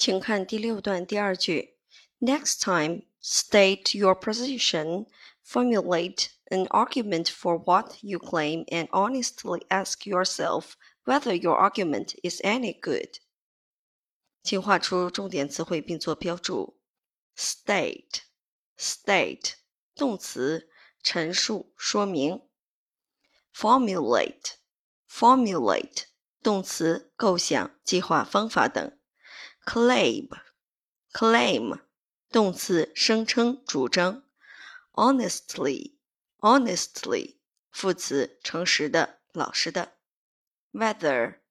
请看第六段第二句。Next time, state your position, formulate an argument for what you claim, and honestly ask yourself whether your argument is any good. 请画出重点词汇并做标注。State, state，动词，陈述、说明。Formulate, formulate，动词，构想、计划、方法等。 Claim, claim。动词声称、主张；honestly, honestly，副词诚实的、老实的；whether,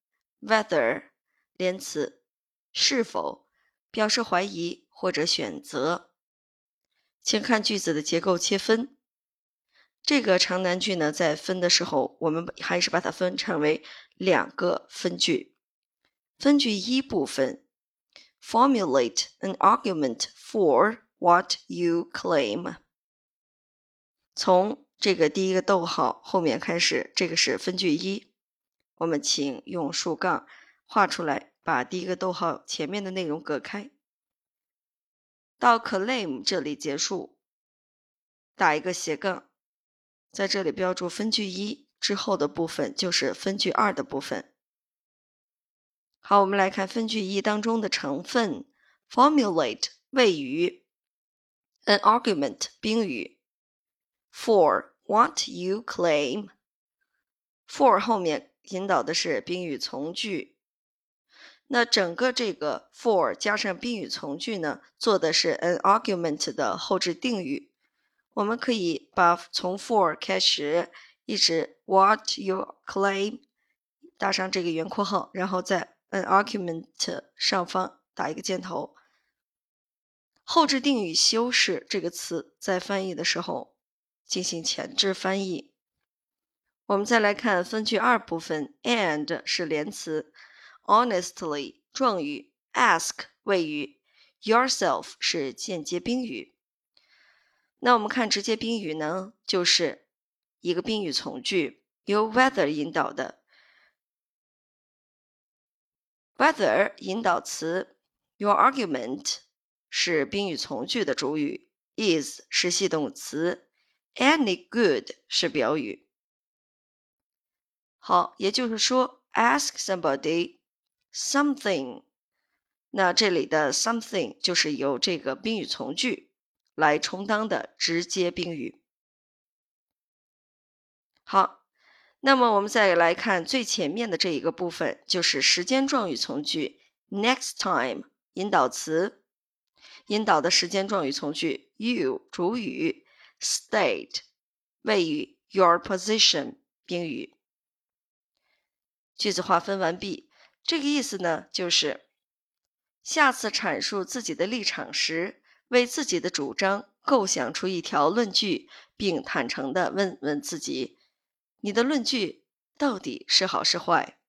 whether，连词是否，表示怀疑或者选择。请看句子的结构切分。这个长难句呢，在分的时候，我们还是把它分成为两个分句。分句一部分。Formulate an argument for what you claim。从这个第一个逗号后面开始，这个是分句一。我们请用竖杠画出来，把第一个逗号前面的内容隔开。到 claim 这里结束，打一个斜杠，在这里标注分句一之后的部分就是分句二的部分。好，我们来看分句一当中的成分：formulate 谓语，an argument 宾语，for what you claim。for 后面引导的是宾语从句，那整个这个 for 加上宾语从句呢，做的是 an argument 的后置定语。我们可以把从 for 开始一直 what you claim 打上这个圆括号，然后再。An argument 上方打一个箭头，后置定语修饰这个词在翻译的时候进行前置翻译。我们再来看分句二部分，and 是连词，honestly 状语，ask 谓语，yourself 是间接宾语。那我们看直接宾语呢，就是一个宾语从句，由 whether 引导的。Whether 引导词，Your argument 是宾语从句的主语，is 是系动词，Any good 是表语。好，也就是说，ask somebody something，那这里的 something 就是由这个宾语从句来充当的直接宾语。好。那么我们再来看最前面的这一个部分，就是时间状语从句。Next time 引导词，引导的时间状语从句。You 主语，state 谓语，your position 宾语。句子划分完毕。这个意思呢，就是下次阐述自己的立场时，为自己的主张构想出一条论据，并坦诚地问问自己。你的论据到底是好是坏？